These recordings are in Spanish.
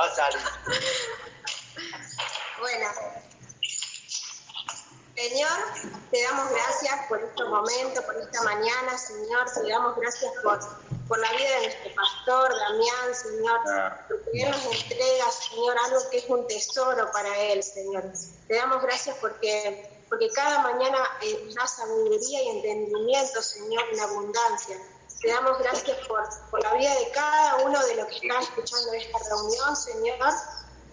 Va a salir. Bueno, Señor, te damos gracias por este momento, por esta mañana, Señor. Te damos gracias por, por la vida de nuestro pastor, Damián, Señor. Ah. Porque Él nos entrega, Señor, algo que es un tesoro para Él, Señor. Te damos gracias porque, porque cada mañana eh, nos da sabiduría y entendimiento, Señor, en abundancia. Te damos gracias por, por la vida de cada uno de los que están escuchando esta reunión, Señor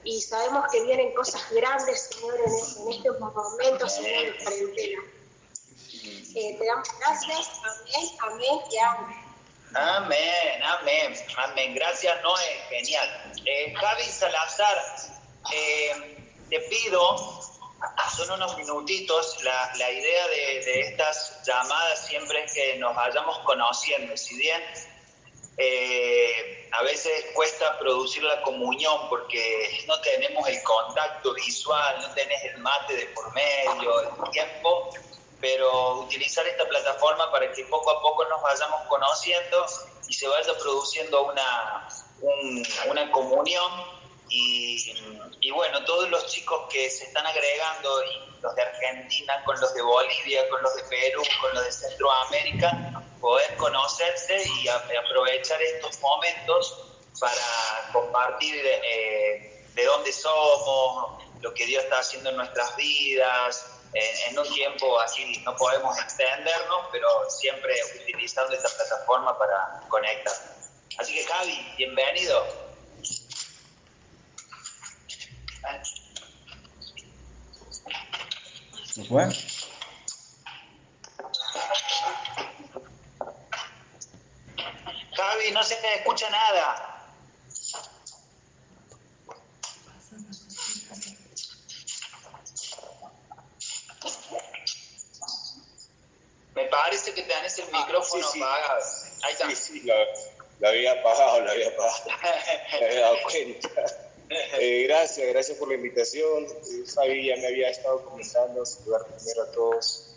y sabemos que vienen cosas grandes, Señor, en, en estos momentos, Señor, de cuarentena. Eh, te damos gracias, amén, amén y amén. Amén, amén, amén. Gracias, Noé, genial. Eh, Javi Salazar, eh, te pido, son unos minutitos, la, la idea de, de estas llamadas siempre es que nos vayamos conociendo, si bien eh, a veces cuesta producir la comunión porque no tenemos el contacto visual, no tenés el mate de por medio, el tiempo, pero utilizar esta plataforma para que poco a poco nos vayamos conociendo y se vaya produciendo una, un- una comunión y, y bueno, todos los chicos que se están agregando, y los de Argentina, con los de Bolivia, con los de Perú, con los de Centroamérica, poder conocerse y aprovechar estos momentos para compartir eh, de dónde somos, lo que Dios está haciendo en nuestras vidas. En, en un tiempo así no podemos extendernos, pero siempre utilizando esta plataforma para conectar. Así que Javi, bienvenido. ¿Se fue? Javi, no se te escucha nada. Me parece que tenés el micrófono sí, sí. apagado. Ahí está. Sí, sí, lo, lo había apagado, lo había apagado, me había dado cuenta. Eh, gracias, gracias por la invitación. Eh, Fabi ya me había estado comentando, saludar primero a todos.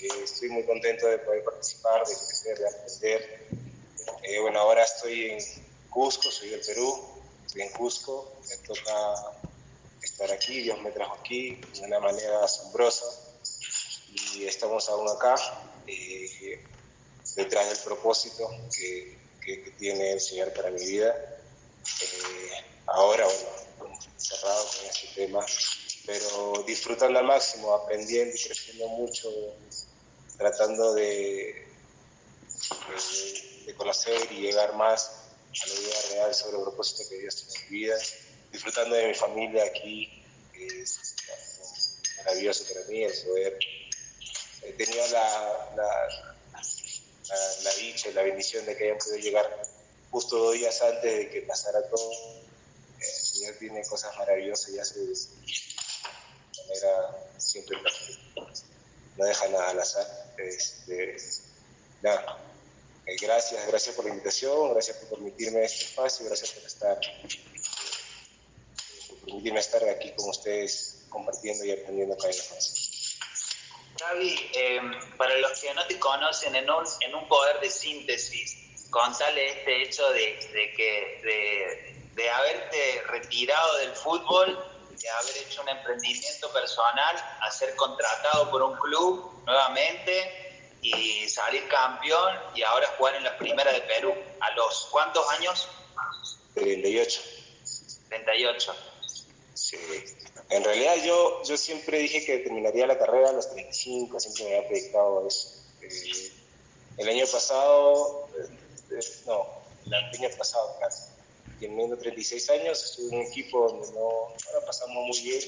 Eh, estoy muy contento de poder participar, de crecer, de aprender. Bueno, ahora estoy en Cusco, soy del Perú, estoy en Cusco, me toca estar aquí, Dios me trajo aquí de una manera asombrosa y estamos aún acá. detrás del propósito que, tiene el Señor para mi vida. Ahora, bueno, cerrados con este tema, pero disfrutando al máximo, aprendiendo y creciendo mucho, tratando de, de, de conocer y llegar más a la idea real sobre el propósito que Dios tiene en mi vida, disfrutando de mi familia aquí, es maravilloso para mí el poder. He tenido la, la, la, la dicha y la bendición de que hayan podido llegar justo dos días antes de que pasara todo. Señor tiene cosas maravillosas y hace de manera siempre. No deja nada al azar. Este, nada. Eh, gracias, gracias por la invitación, gracias por permitirme este espacio, gracias por estar, por permitirme estar aquí con ustedes compartiendo y aprendiendo cada vez más. Javi, eh, para los que no te conocen, en un, en un poder de síntesis, contale este hecho de, de que de, de haberte retirado del fútbol, de haber hecho un emprendimiento personal, a ser contratado por un club nuevamente y salir campeón y ahora jugar en la primera de Perú. ¿A los cuántos años? 38. 38. Sí. En realidad yo, yo siempre dije que terminaría la carrera a los 35, siempre me había proyectado eso. Eh, el año pasado, eh, eh, no, el año pasado, claro, teniendo 36 años, estuve en un equipo donde no, pasamos muy bien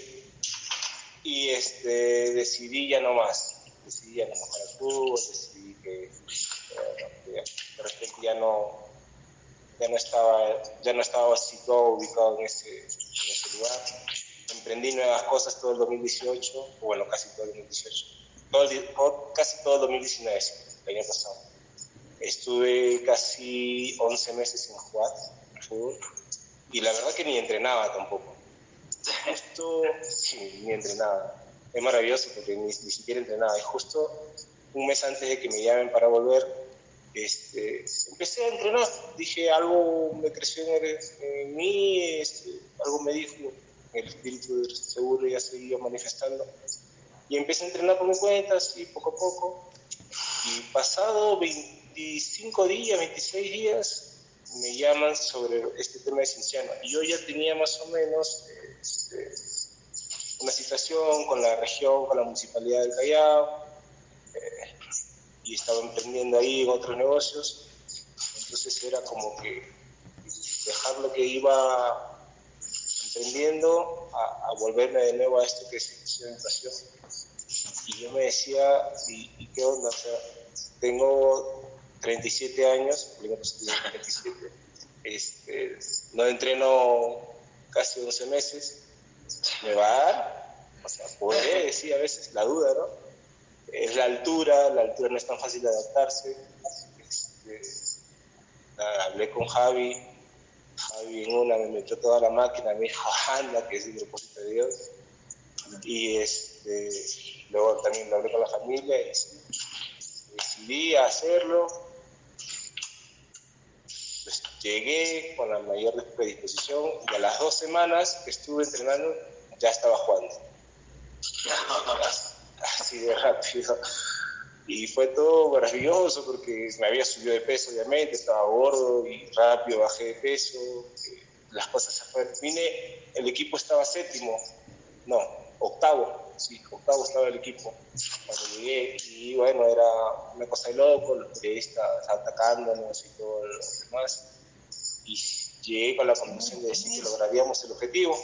y este, decidí ya no más, decidí ya no más para el fútbol, decidí que, eh, de repente ya no, ya no estaba, ya no estaba situado, ubicado en ese, en ese lugar. Emprendí nuevas cosas todo el 2018, o bueno, casi todo el 2018, todo el, todo- casi todo el 2019, sí, el año pasado. Estuve casi 11 meses sin jugar y la verdad que ni entrenaba tampoco. Justo, sí, ni entrenaba. Es maravilloso porque ni, ni siquiera entrenaba. Y justo un mes antes de que me llamen para volver, este, empecé a entrenar. Dije, algo me creció en, mí, este, algo me dijo, el espíritu de seguro ya seguía manifestando. Y empecé a entrenar por mi cuenta, así poco a poco. Y pasado 25 días, 26 días, me llaman sobre este tema de Cinciano. Y yo ya tenía más o menos este, una situación con la región, con la municipalidad del Callao, eh, y estaba emprendiendo ahí en otros negocios. Entonces era como que dejar lo que iba emprendiendo a, volverme de nuevo a esto que es educación. Y yo me decía, ¿y, qué onda? O sea, tengo 37 años, 37, este, no entreno casi 11 meses, me va a dar, o sea, puede, sí, a veces la duda, ¿no? Es la altura, la altura no es tan fácil de adaptarse. Este, hablé con Javi, Javi en una me metió toda la máquina, me dijo, anda, que es el propósito de Dios. Y este, luego también lo hablé con la familia y decidí hacerlo. Llegué con la mayor predisposición y a las dos semanas que estuve entrenando ya estaba jugando. Así de rápido. Y fue todo maravilloso porque me había subido de peso, obviamente, estaba gordo y rápido bajé de peso. Las cosas se fueron. Vine, el equipo estaba séptimo, no, octavo, sí, octavo estaba el equipo cuando llegué. Y bueno, era una cosa de loco, los periodistas atacándonos y todo lo demás. Y llegué con la convicción de decir que lograríamos el objetivo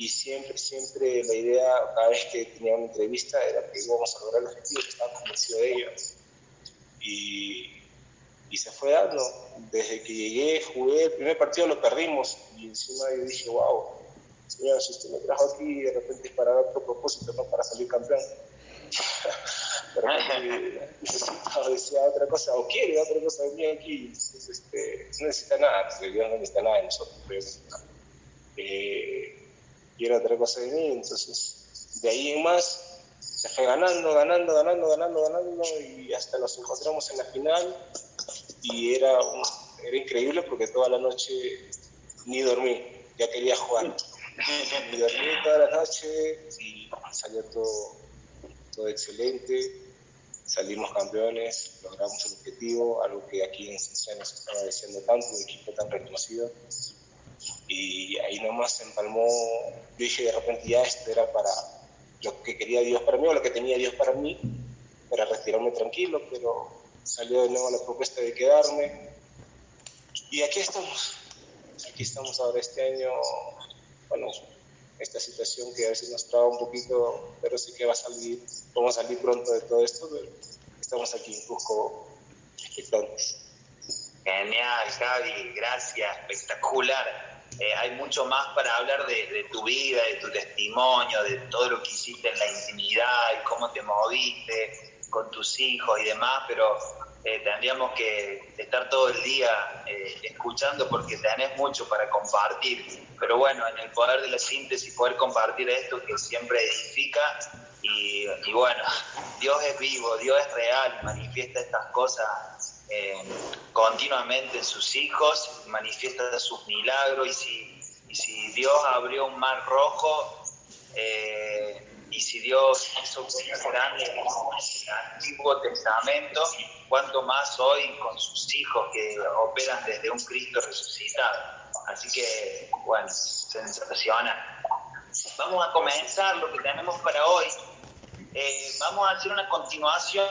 y siempre, siempre la idea, cada vez que tenía una entrevista, era que íbamos a lograr el objetivo, estaba convencido de ello. Y, y, se fue dando. Desde que llegué, jugué, el primer partido lo perdimos y encima yo dije, wow, señor, si usted me trajo aquí, de repente es para otro propósito, no para salir campeón. Pero necesitaba, decía otra cosa, o quiere otra cosa de mí aquí, entonces este, no necesita nada, pues, Dios no necesita nada de nosotros, pero, eh, quiero otra cosa de mí, entonces de ahí en más se fue ganando, ganando, ganando, ganando, ganando y hasta nos encontramos en la final y era, era increíble porque toda la noche ni dormí, ya quería jugar. ni dormí toda la noche y salió todo, excelente, salimos campeones, logramos el objetivo, algo que aquí en Cincinnati se estaba diciendo tanto, un equipo tan reconocido. Y ahí nomás se empalmó, yo dije de repente ya esto era para lo que quería Dios para mí o lo que tenía Dios para mí, para retirarme tranquilo, pero salió de nuevo la propuesta de quedarme. Y aquí estamos, aquí estamos ahora este año, bueno, esta situación que a veces nos traba un poquito, pero sí que va a salir, vamos a salir pronto de todo esto, pero estamos aquí en Cusco expectantes. Genial, Javi, gracias, espectacular. Eh, hay mucho más para hablar de, tu vida, de tu testimonio, de todo lo que hiciste en la intimidad y cómo te moviste con tus hijos y demás, pero eh, tendríamos que estar todo el día eh, escuchando porque tenés mucho para compartir. Pero bueno, en el poder de la síntesis, poder compartir esto que siempre edifica. Y, bueno, Dios es vivo, Dios es real, manifiesta estas cosas eh, continuamente en sus hijos, manifiesta sus milagros y si, y si Dios abrió un mar rojo eh, y si Dios hizo cosas grandes en el Antiguo Testamento, cuanto más hoy con sus hijos que operan desde un Cristo resucitado. Así que, bueno, sensacional. Vamos a comenzar lo que tenemos para hoy. Eh, vamos a hacer una continuación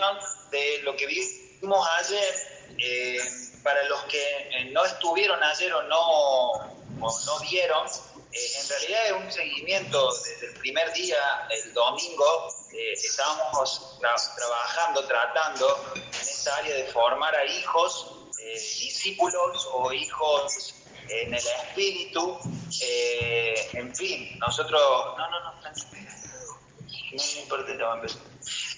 de lo que vimos ayer, eh, para los que eh, no estuvieron ayer o no, no vieron, eh, en realidad es un seguimiento desde el primer día, el domingo, estábamos trabajando, tratando en esta área de formar a hijos, discípulos o hijos en el espíritu, en fin, nosotros, no, no, no, no, importa, ya va a empezar.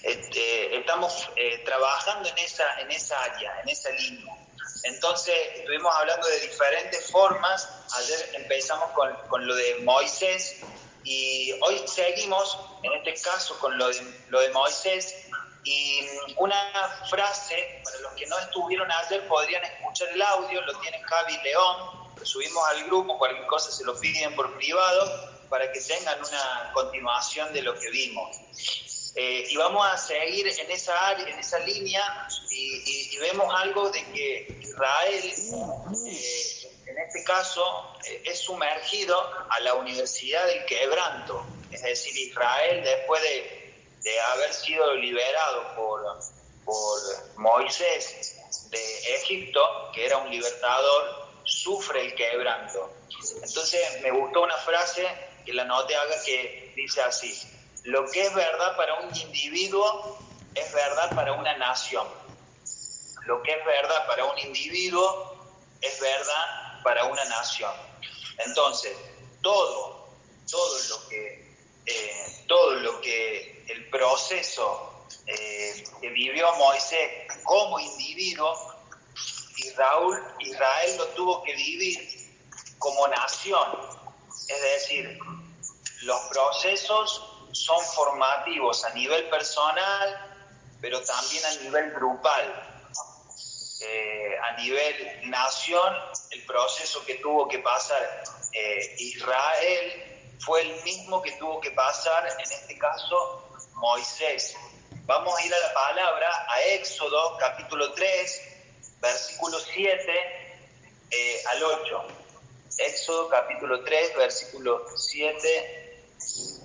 Este, estamos eh, trabajando en esa, en esa área, en esa línea. Entonces, estuvimos hablando de diferentes formas. Ayer empezamos con, con, lo de Moisés y hoy seguimos, en este caso, con lo de, lo de Moisés. Y una frase, para los que no estuvieron ayer podrían escuchar el audio, lo tiene Javi León, lo subimos al grupo, cualquier cosa se lo piden por privado, para que tengan una continuación de lo que vimos. Eh, y vamos a seguir en esa área, en esa línea, y, vemos algo de que Israel, eh, en este caso, eh, es sumergido a la Universidad del Quebranto. Es decir, Israel, después de, de haber sido liberado por, por Moisés de Egipto, que era un libertador, sufre el quebranto. Entonces, me gustó una frase que la note haga que dice así lo que es verdad para un individuo es verdad para una nación. Lo que es verdad para un individuo es verdad para una nación. Entonces, todo, todo lo que, eh, todo lo que el proceso eh, que vivió Moisés como individuo, Israel, Israel lo tuvo que vivir como nación. Es decir, los procesos son formativos a nivel personal, pero también a nivel grupal. Eh, a nivel nación, el proceso que tuvo que pasar eh, Israel fue el mismo que tuvo que pasar, en este caso, Moisés. Vamos a ir a la palabra, a Éxodo capítulo 3, versículo 7 eh, al 8. Éxodo capítulo 3, versículo 7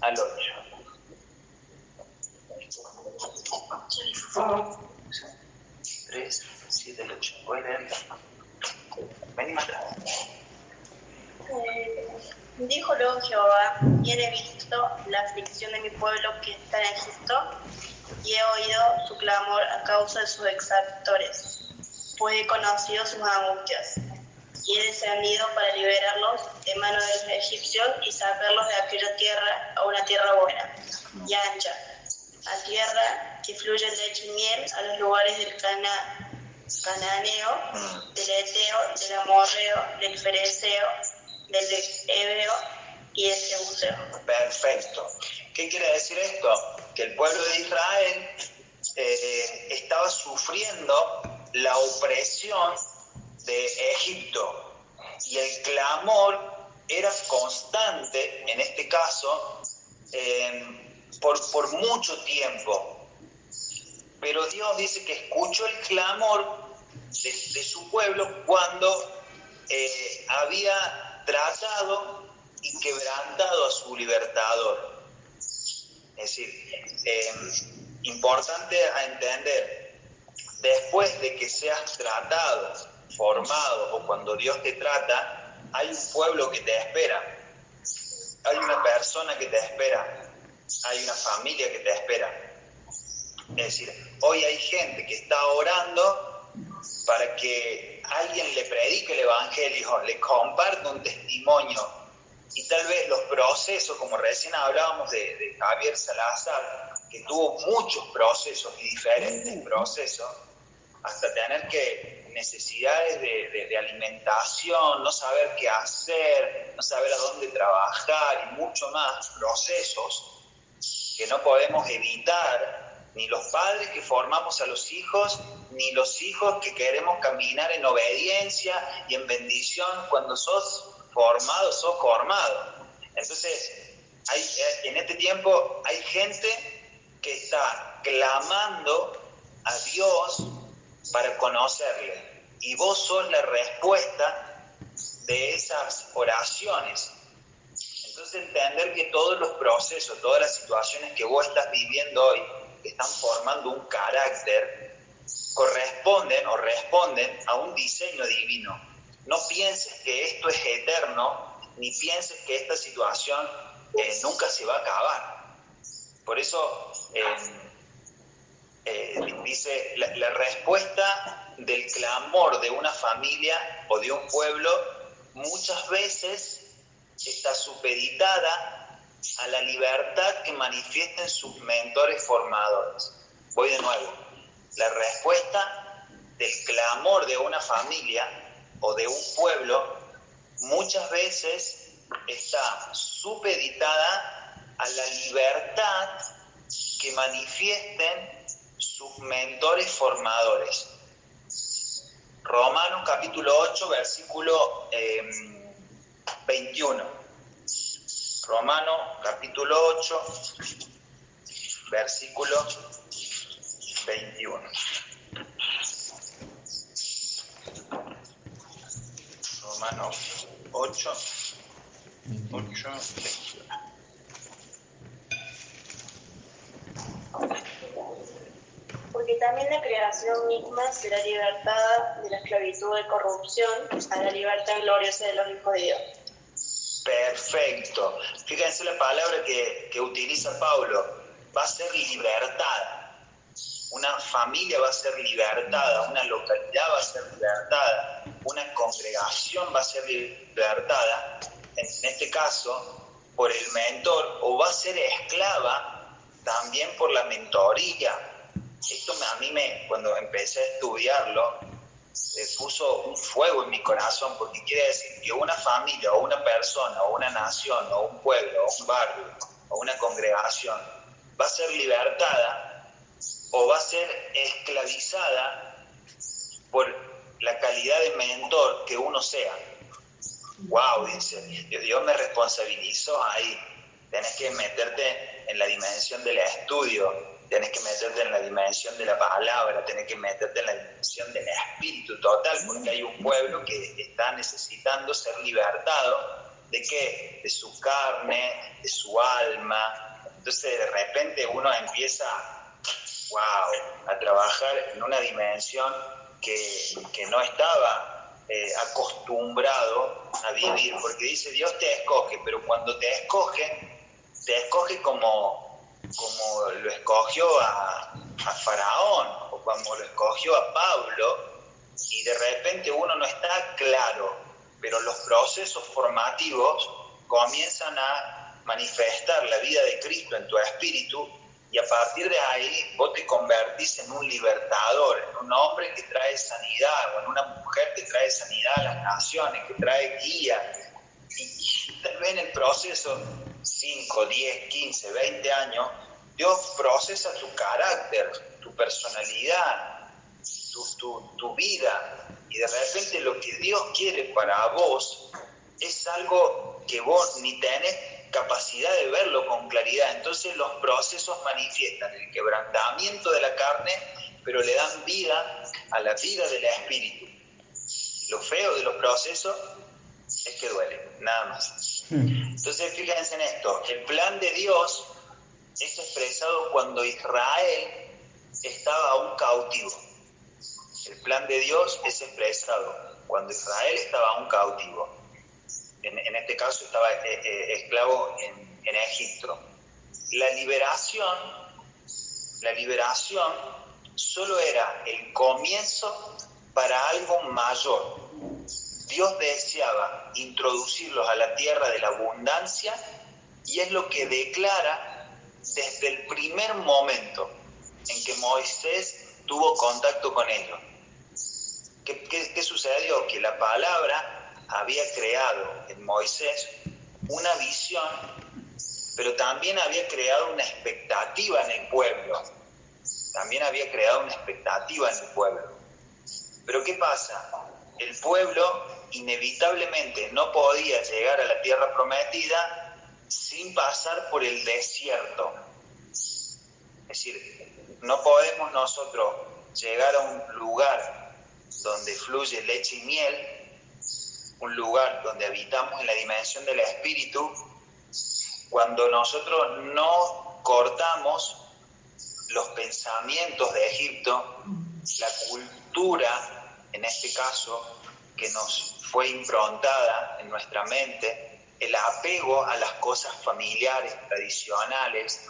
al 8. 3, 7, 8. Voy a leer. Ven eh, dijo luego Jehová, bien he visto la aflicción de mi pueblo que está en Egipto, y he oído su clamor a causa de sus exactores, pues he conocido sus angustias, y he descendido para liberarlos de mano de los egipcios y sacarlos de aquella tierra a una tierra buena y ancha, a tierra que fluye leche y a los lugares del cana, cananeo, del eteo, del amorreo, del fereceo, del ebeo y del jebuseo. Perfecto. ¿Qué quiere decir esto? Que el pueblo de Israel eh, estaba sufriendo la opresión de Egipto y el clamor era constante, en este caso, eh, por, por mucho tiempo. Pero Dios dice que escuchó el clamor de, su pueblo cuando eh, había tratado y quebrantado a su libertador. Es decir, eh, importante a entender, después de que seas tratado, formado o cuando Dios te trata, hay un pueblo que te espera, hay una persona que te espera, hay una familia que te espera. Es decir, hoy hay gente que está orando para que alguien le predique el Evangelio, le comparta un testimonio y tal vez los procesos, como recién hablábamos de, Javier Salazar, que tuvo muchos procesos y diferentes procesos, hasta tener que necesidades de, de, alimentación, no saber qué hacer, no saber a dónde trabajar y mucho más, procesos que no podemos evitar, ni los padres que formamos a los hijos, ni los hijos que queremos caminar en obediencia y en bendición cuando sos formado, sos formado. Entonces, hay, en este tiempo hay gente que está clamando a Dios para conocerle. Y vos sos la respuesta de esas oraciones. Entonces entender que todos los procesos, todas las situaciones que vos estás viviendo hoy, que están formando un carácter, corresponden o responden a un diseño divino. No pienses que esto es eterno, ni pienses que esta situación eh, nunca se va a acabar. Por eso eh, eh, dice, la respuesta del clamor de una familia o de un pueblo muchas veces está supeditada a la libertad que manifiesten sus mentores formadores. Voy de nuevo. La respuesta del clamor de una familia o de un pueblo muchas veces está supeditada a la libertad que manifiesten sus mentores formadores. Romanos capítulo 8, versículo 21. Em, Romanos capítulo 8, versículo 21. Romanos 8, 8, 21. porque también la creación misma será libertada de la esclavitud de corrupción a la libertad gloriosa de los hijos de Dios. Perfecto. Fíjense la palabra que, que utiliza Pablo. Va a ser libertada. Una familia va a ser libertada, una localidad va a ser libertada, una congregación va a ser libertada, en este caso, por el mentor, o va a ser esclava también por la mentoría, esto a mí me, cuando empecé a estudiarlo, eh, puso un fuego en mi corazón, porque quiere decir que una familia o una persona o una nación o un pueblo o un barrio o una congregación va a ser libertada o va a ser esclavizada por la calidad de mentor que uno sea. Wow, dice, Dios me responsabilizó ahí. Tienes que meterte en la dimensión del estudio, Tienes que meterte en la dimensión de la palabra, tienes que meterte en la dimensión del espíritu total, porque hay un pueblo que está necesitando ser libertado de qué? De su carne, de su alma. Entonces de repente uno empieza, wow, a trabajar en una dimensión que, que no estaba eh, acostumbrado a vivir, porque dice Dios te escoge, pero cuando te escoge, te escoge como como lo escogió a, Faraón o como lo escogió a Pablo, y de repente uno no está claro, pero los procesos formativos comienzan a manifestar la vida de Cristo en tu espíritu y a partir de ahí vos te convertís en un libertador, en un hombre que trae sanidad o en una mujer que trae sanidad a las naciones, que trae guía. Tal vez en el proceso 5, 10, 15, 20 años, Dios procesa tu carácter, tu personalidad, tu, vida. Y de repente lo que Dios quiere para vos es algo que vos ni tenés capacidad de verlo con claridad. Entonces los procesos manifiestan el quebrantamiento de la carne, pero le dan vida a la vida del espíritu. Lo feo de los procesos es que duele, nada más. Hmm. Entonces fíjense en esto, el plan de Dios es expresado cuando Israel estaba aún cautivo. El plan de Dios es expresado cuando Israel estaba aún cautivo. En, este caso estaba eh, eh, esclavo en, Egipto. La liberación, la liberación solo era el comienzo para algo mayor. Dios deseaba introducirlos a la tierra de la abundancia y es lo que declara desde el primer momento en que Moisés tuvo contacto con ellos. ¿Qué, sucedió? Que la palabra había creado en Moisés una visión, pero también había creado una expectativa en el pueblo. También había creado una expectativa en el pueblo. Pero ¿qué pasa? El pueblo inevitablemente no podía llegar a la tierra prometida sin pasar por el desierto. Es decir, no podemos nosotros llegar a un lugar donde fluye leche y miel, un lugar donde habitamos en la dimensión del espíritu, cuando nosotros no cortamos los pensamientos de Egipto, la cultura, en este caso, que nos fue improntada en nuestra mente, el apego a las cosas familiares, tradicionales,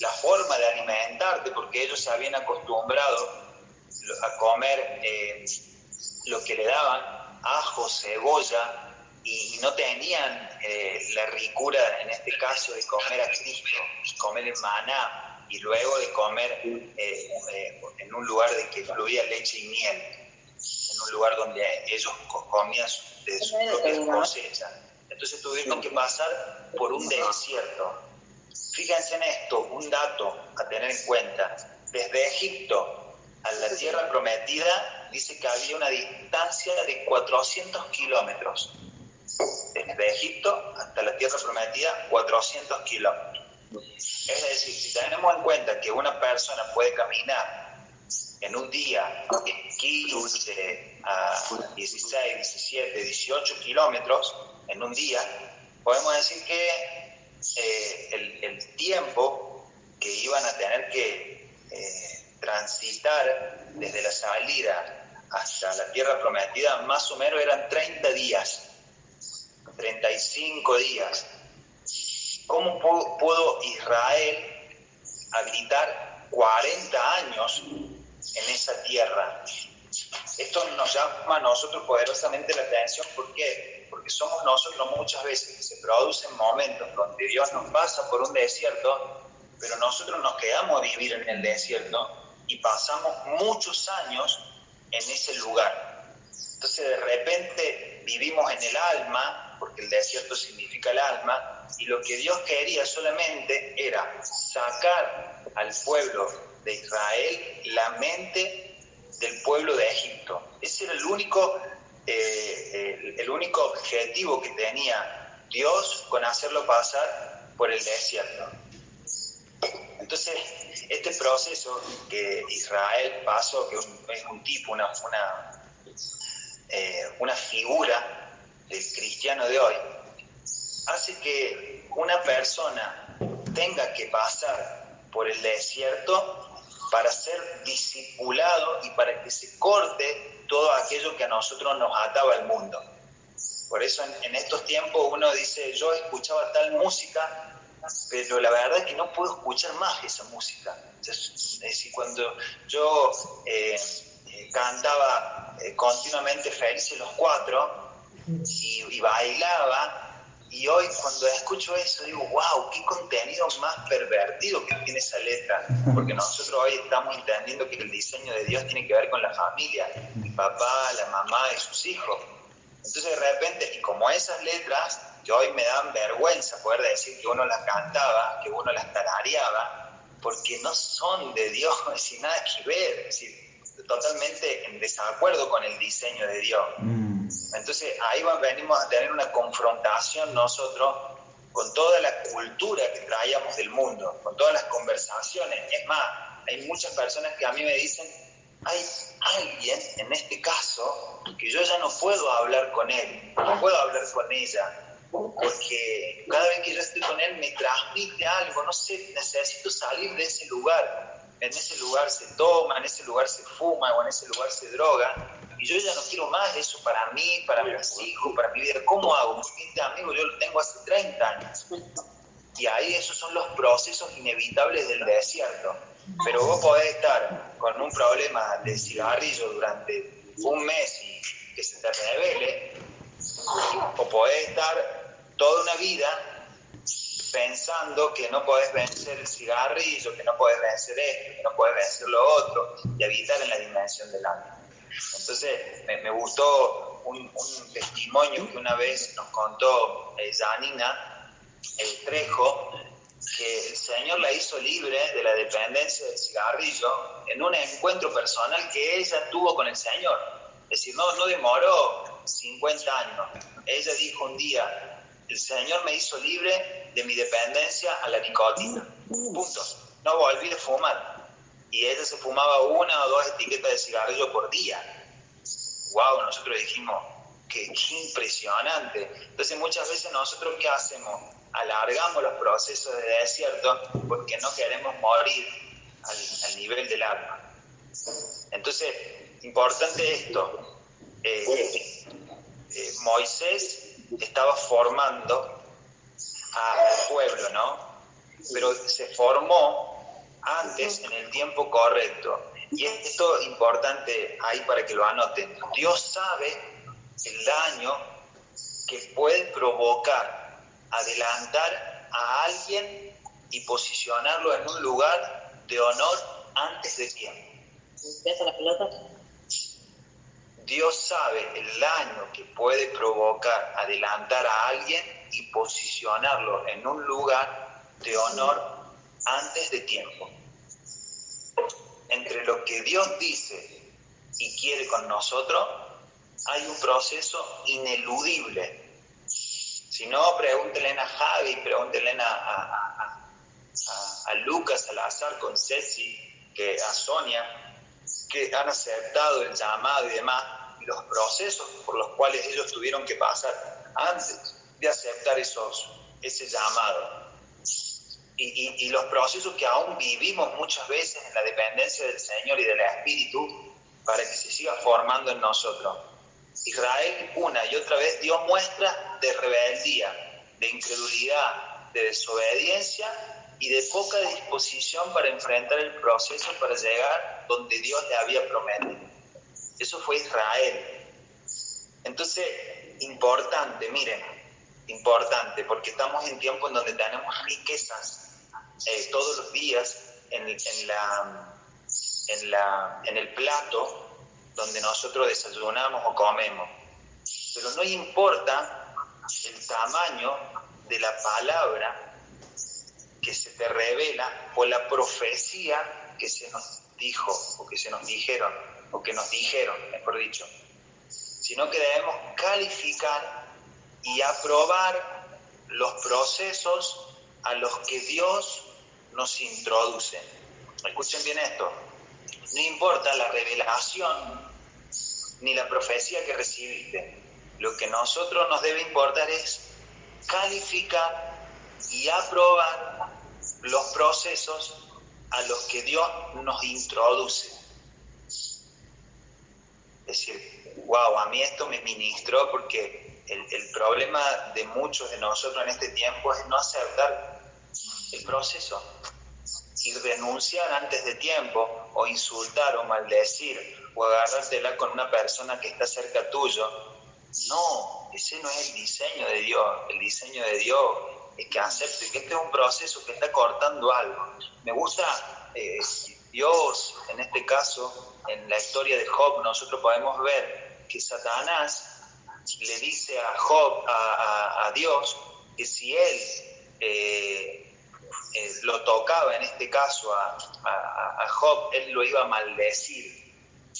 la forma de alimentarte, porque ellos se habían acostumbrado a comer eh, lo que le daban, ajo, cebolla, y no tenían eh, la ricura, en este caso, de comer a Cristo, comer el maná, y luego de comer eh, en un lugar de que fluía leche y miel un lugar donde ellos comían de su propia cosecha. Entonces tuvieron que pasar por un desierto. Fíjense en esto, un dato a tener en cuenta. desde Egipto a la tierra prometida, dice que había una distancia de 400 kilómetros. Desde Egipto hasta la tierra prometida, 400 kilómetros. Es decir, si tenemos en cuenta que una persona puede caminar en un día 15 a 16, 17, 18 kilómetros en un día, podemos decir que eh, el, tiempo que iban a tener que eh, transitar desde la salida hasta la tierra prometida, más o menos eran 30 días, 35 días. ¿Cómo pudo Israel habitar 40 años en esa tierra? Esto nos llama a nosotros poderosamente la atención. ¿Por qué? Porque somos nosotros muchas veces que se producen momentos donde Dios nos pasa por un desierto, pero nosotros nos quedamos a vivir en el desierto y pasamos muchos años en ese lugar. Entonces de repente vivimos en el alma, porque el desierto significa el alma, y lo que Dios quería solamente era sacar al pueblo de Israel la mente del pueblo de Egipto. Ese era el único, eh, el único objetivo que tenía Dios con hacerlo pasar por el desierto. Entonces, este proceso que Israel pasó, que es un tipo, una, una, eh, una figura del cristiano de hoy, hace que una persona tenga que pasar por el desierto para ser discipulado y para que se corte todo aquello que a nosotros nos ataba al mundo. Por eso en estos tiempos uno dice, yo escuchaba tal música pero la verdad es que no puedo escuchar más esa música. Es decir, cuando yo eh, eh, cantaba eh, continuamente Felices los Cuatro y, bailaba, y hoy cuando escucho eso digo, wow, qué contenido más pervertido que tiene esa letra, porque nosotros hoy estamos entendiendo que el diseño de Dios tiene que ver con la familia, el papá, la mamá y sus hijos. Entonces de repente, y como esas letras que hoy me dan vergüenza poder decir que uno las cantaba, que uno las tarareaba, porque no son de Dios, sin nada que ver, es decir, totalmente en desacuerdo con el diseño de Dios. Mm. Entonces ahí venimos a tener una confrontación nosotros con toda la cultura que traíamos del mundo, con todas las conversaciones. Es más, hay muchas personas que a mí me dicen, hay alguien, en este caso, que yo ya no puedo hablar con él, no puedo hablar con ella, porque cada vez que yo estoy con él me transmite algo, no sé, necesito salir de ese lugar. En ese lugar se toma, en ese lugar se fuma o en ese lugar se droga. Y yo ya no quiero más eso para mí, para mis hijos, para mi vida. ¿Cómo hago? Este amigo yo lo tengo hace 30 años. Y ahí esos son los procesos inevitables del desierto. Pero vos podés estar con un problema de cigarrillo durante un mes y que se te revele, o podés estar toda una vida pensando que no podés vencer el cigarrillo, que no podés vencer esto, que no podés vencer lo otro, y habitar en la dimensión del alma. Entonces, me, gustó un, testimonio que una vez nos contó eh, Janina el Trejo, que el Señor la hizo libre de la dependencia del cigarrillo en un encuentro personal que ella tuvo con el Señor. Es decir, no, no demoró 50 años. Ella dijo un día, el Señor me hizo libre de mi dependencia a la nicotina. Punto. No volví a fumar. Y ella se fumaba una o dos etiquetas de cigarrillo por día. ¡Wow! Nosotros dijimos, qué, impresionante. Entonces muchas veces nosotros ¿qué hacemos? Alargamos los procesos de desierto porque no queremos morir al, nivel del alma. Entonces, importante esto. Eh, eh, Moisés estaba formando al pueblo, ¿no? Pero se formó antes en el tiempo correcto. Y esto es importante ahí para que lo anoten. Dios sabe el daño que puede provocar adelantar a alguien y posicionarlo en un lugar de honor antes de tiempo. la pelota? Dios sabe el daño que puede provocar adelantar a alguien y posicionarlo en un lugar de honor antes de tiempo. entre lo que Dios dice y quiere con nosotros, hay un proceso ineludible. Si no, pregúntenle a Javi, pregúntenle a, a, a, a Lucas Salazar con Ceci, que, a Sonia, que han aceptado el llamado y demás, y los procesos por los cuales ellos tuvieron que pasar antes de aceptar esos, ese llamado. Y, y, los procesos que aún vivimos muchas veces en la dependencia del Señor y del Espíritu para que se siga formando en nosotros. Israel una y otra vez dio muestra de rebeldía, de incredulidad, de desobediencia y de poca disposición para enfrentar el proceso para llegar donde Dios le había prometido. Eso fue Israel. Entonces, importante, miren, importante, porque estamos en tiempo en donde tenemos riquezas eh, todos los días en, en, la, en, la, en el plato donde nosotros desayunamos o comemos. Pero no importa el tamaño de la palabra que se te revela o la profecía que se nos dijo o que se nos dijeron o que nos dijeron, mejor dicho, sino que debemos calificar y aprobar los procesos a los que Dios nos introduce. Escuchen bien esto, no importa la revelación ni la profecía que recibiste, lo que a nosotros nos debe importar es calificar y aprobar los procesos a los que Dios nos introduce. Es decir, wow, a mí esto me ministró porque el, el, problema de muchos de nosotros en este tiempo es no aceptar el proceso y renunciar antes de tiempo o insultar o maldecir o agarrártela con una persona que está cerca tuyo. No, ese no es el diseño de Dios. El diseño de Dios es que acepte que este es un proceso que está cortando algo. Me gusta eh, Dios, en este caso, en la historia de Job, nosotros podemos ver que Satanás le dice a Job, a, Dios, que si él eh, eh, lo tocaba, en este caso a, Job, él lo iba a maldecir.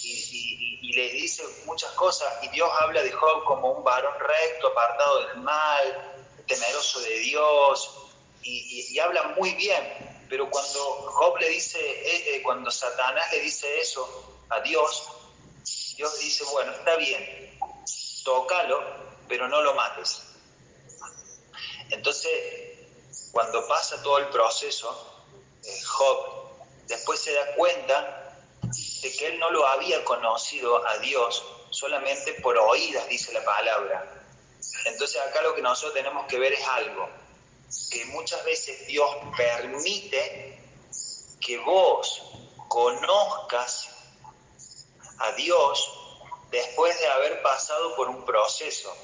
Y, y, le dice muchas cosas, y Dios habla de Job como un varón recto, apartado del mal, temeroso de Dios y, habla muy bien, pero cuando Job le dice, eh, cuando Satanás le dice eso a Dios, Dios dice, bueno, está bien, tócalo, pero no lo mates. Entonces, cuando pasa todo el proceso, eh, Job después se da cuenta de que él no lo había conocido a Dios solamente por oídas, dice la palabra, entonces acá lo que nosotros tenemos que ver es algo, que muchas veces Dios permite que vos conozcas a Dios después de haber pasado por un proceso.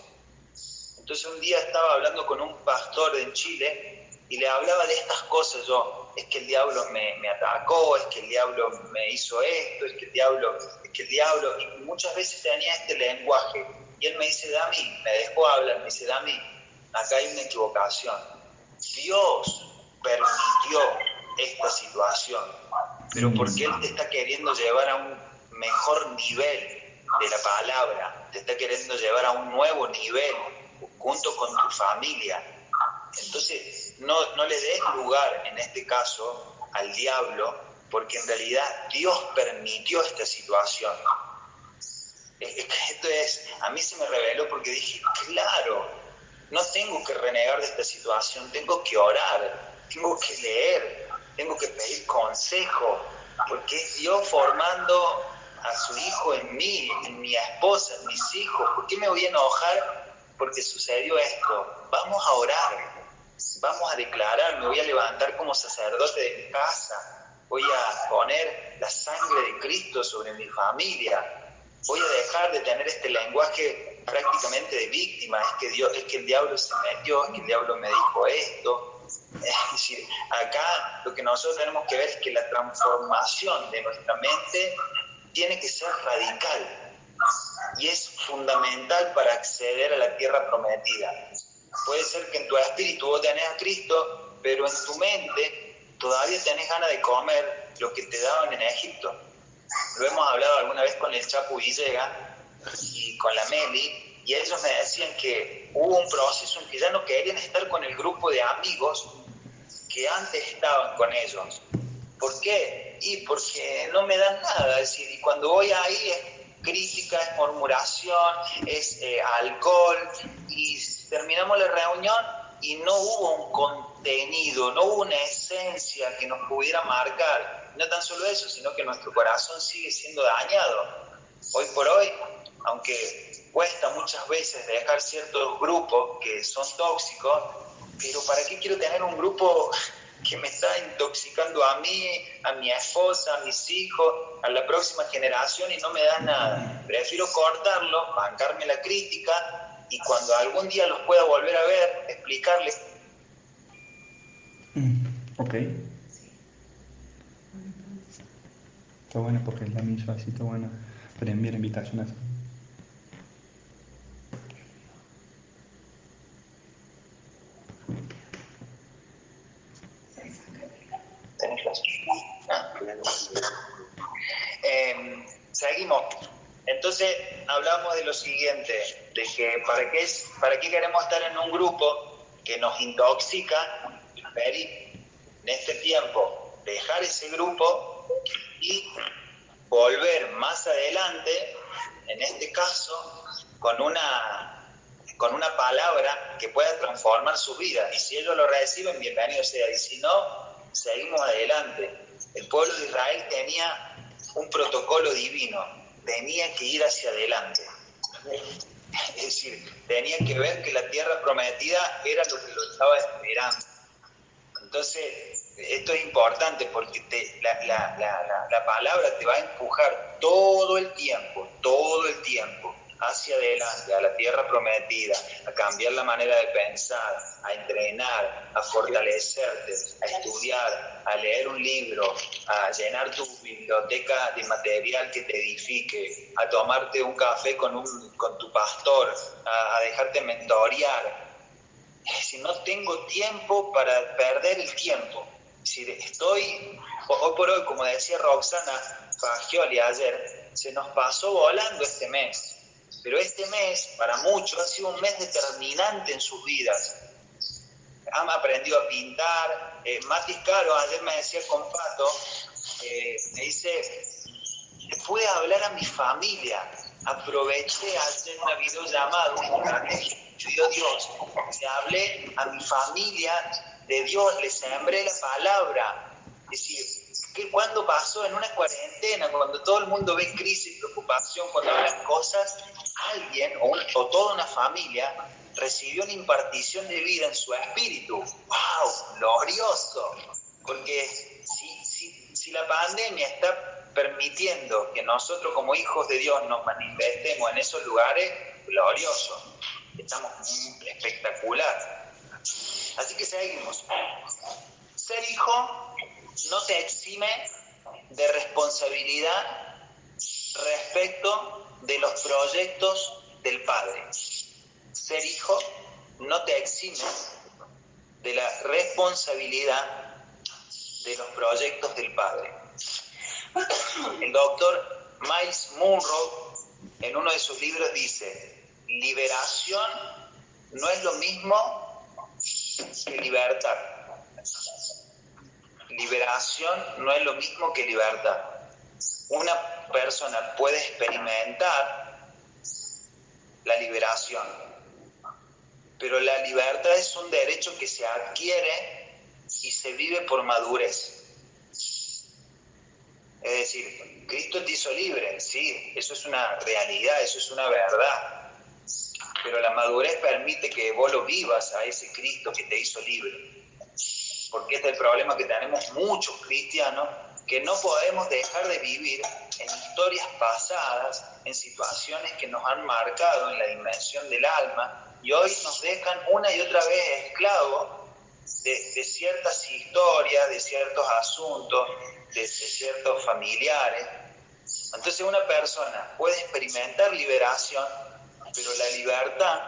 Entonces un día estaba hablando con un pastor en Chile y le hablaba de estas cosas. Yo, es que el diablo me, me, atacó, es que el diablo me hizo esto, es que el diablo, es que el diablo, y muchas veces tenía este lenguaje. Y él me dice, Dami, me dejó hablar, me dice, Dami, acá hay una equivocación. Dios permitió esta situación, pero porque Él te está queriendo llevar a un mejor nivel de la palabra, te está queriendo llevar a un nuevo nivel junto con tu familia. Entonces, no, no le des lugar en este caso al diablo, porque en realidad Dios permitió esta situación esto es, a mí se me reveló porque dije, claro, no tengo que renegar de esta situación, tengo que orar, tengo que leer, tengo que pedir consejo, porque es Dios formando a su hijo en mí, en mi esposa, en mis hijos. ¿Por qué me voy a enojar porque sucedió esto? Vamos a orar, vamos a declarar, me voy a levantar como sacerdote de mi casa, voy a poner la sangre de Cristo sobre mi familia, voy a dejar de tener este lenguaje prácticamente de víctima, es que, Dios, es que el diablo se metió, es el diablo me dijo esto. Es decir, acá lo que nosotros tenemos que ver es que la transformación de nuestra mente tiene que ser radical y es fundamental para acceder a la tierra prometida. Puede ser que en tu espíritu vos tenés a Cristo, pero en tu mente todavía tenés ganas de comer lo que te daban en Egipto. Lo hemos hablado alguna vez con el Chapu Villega y con la Meli, y ellos me decían que hubo un proceso en que ya no querían estar con el grupo de amigos que antes estaban con ellos. ¿Por qué? Y porque no me dan nada, es decir, y cuando voy ahí es crítica, es murmuración, es eh, alcohol, y terminamos la reunión y no hubo un contenido, no hubo una esencia que nos pudiera marcar. No tan solo eso, sino que nuestro corazón sigue siendo dañado. Hoy por hoy, aunque cuesta muchas veces dejar ciertos grupos que son tóxicos, pero ¿para qué quiero tener un grupo que me está intoxicando a mí, a mi esposa, a mis hijos, a la próxima generación y no me da nada? Prefiero cortarlo, bancarme la crítica y cuando algún día los pueda volver a ver, explicarles. Mm, ok. Está buena porque es la misma, así está buena. Pero enviar invitaciones. Ah. Eh, seguimos. Entonces hablamos de lo siguiente, de que para qué, para qué queremos estar en un grupo que nos intoxica, en este tiempo dejar ese grupo y volver más adelante, en este caso, con una, con una palabra que pueda transformar su vida. Y si ellos lo reciben, bienvenido sea. Y si no, seguimos adelante. El pueblo de Israel tenía un protocolo divino tenía que ir hacia adelante. Es decir, tenía que ver que la tierra prometida era lo que lo estaba esperando. Entonces, esto es importante porque la, la palabra te va a empujar todo el tiempo, todo el tiempo hacia adelante, a la tierra prometida, a cambiar la manera de pensar, a entrenar, a fortalecerte, a estudiar, a leer un libro, a llenar tu biblioteca de material que te edifique, a tomarte un café con, un, con tu pastor, a, dejarte mentorear. Si no tengo tiempo para perder el tiempo, si estoy, hoy por hoy, como decía Roxana Fagioli ayer, se nos pasó volando este mes pero este mes, para muchos, ha sido un mes determinante en sus vidas. Han aprendido a pintar. Eh, Matis Caro, ayer me decía con Pato, eh, me dice, pude hablar a mi familia. Aproveché a hacer una videollamada, una pidió Dios. Le hablé a mi familia de Dios, le sembré la palabra. Es decir, que cuando pasó en una cuarentena, cuando todo el mundo ve crisis, preocupación, cuando hablan cosas, alguien o, toda una familia recibió una impartición de vida en su espíritu. ¡Wow! Glorioso. Porque si, si, la pandemia está permitiendo que nosotros como hijos de Dios nos manifestemos en esos lugares, glorioso. Estamos espectacular. Así que seguimos. Ser hijo no te exime de responsabilidad respecto de los proyectos del Padre. Ser hijo no te exime de la responsabilidad de los proyectos del Padre. El doctor Miles Munro en uno de sus libros dice, liberación no es lo mismo que libertad. Liberación no es lo mismo que libertad. Una persona puede experimentar la liberación, pero la libertad es un derecho que se adquiere y se vive por madurez. Es decir, Cristo te hizo libre, sí, eso es una realidad, eso es una verdad, pero la madurez permite que vos lo vivas a ese Cristo que te hizo libre. Porque este es el problema que tenemos muchos cristianos que no podemos dejar de vivir en historias pasadas, en situaciones que nos han marcado en la dimensión del alma y hoy nos dejan una y otra vez esclavos de, ciertas historias, de ciertos asuntos, de, de ciertos familiares. Entonces una persona puede experimentar liberación, pero la libertad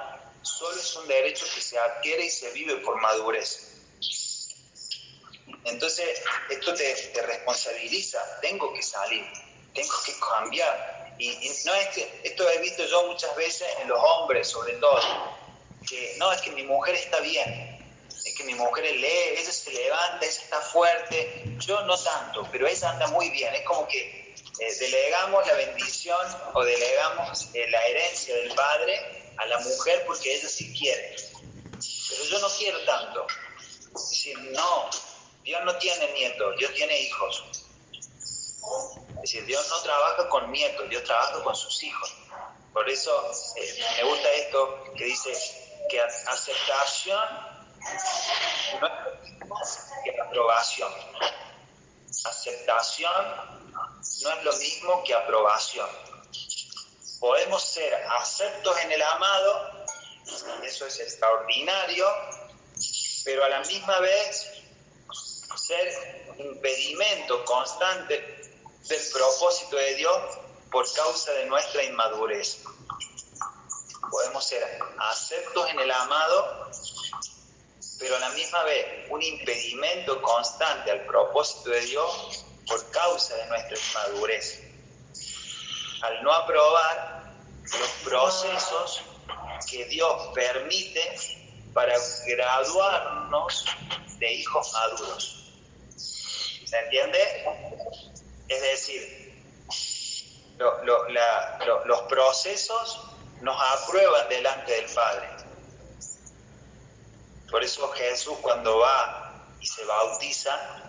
solo es un derecho que se adquiere y se vive por madurez. Entonces, esto te, te responsabiliza, tengo que salir, tengo que cambiar. Y, no es que, esto he visto yo muchas veces en los hombres, sobre todo, que no, es que mi mujer está bien, es que mi mujer lee, ella se levanta, ella está fuerte, yo no tanto, pero ella anda muy bien, es como que eh, delegamos la bendición o delegamos eh, la herencia del padre a la mujer porque ella sí quiere, pero yo no quiero tanto. Es decir, no, Dios no tiene nietos, Dios tiene hijos. Es decir, Dios no trabaja con nietos, Dios trabaja con sus hijos. Por eso eh, me gusta esto que dice que aceptación no es que aprobación. Aceptación no es lo mismo que aprobación. Podemos ser aceptos en el amado, eso es extraordinario, pero a la misma vez ser impedimento constante del propósito de Dios por causa de nuestra inmadurez. Podemos ser aceptos en el amado, pero a la misma vez un impedimento constante al propósito de Dios por causa de nuestra inmadurez. Al no aprobar los procesos que Dios permite para graduarnos de hijos maduros. ¿Se entiende? Es decir, los procesos nos aprueban delante del Padre. Por eso Jesús cuando va y se bautiza,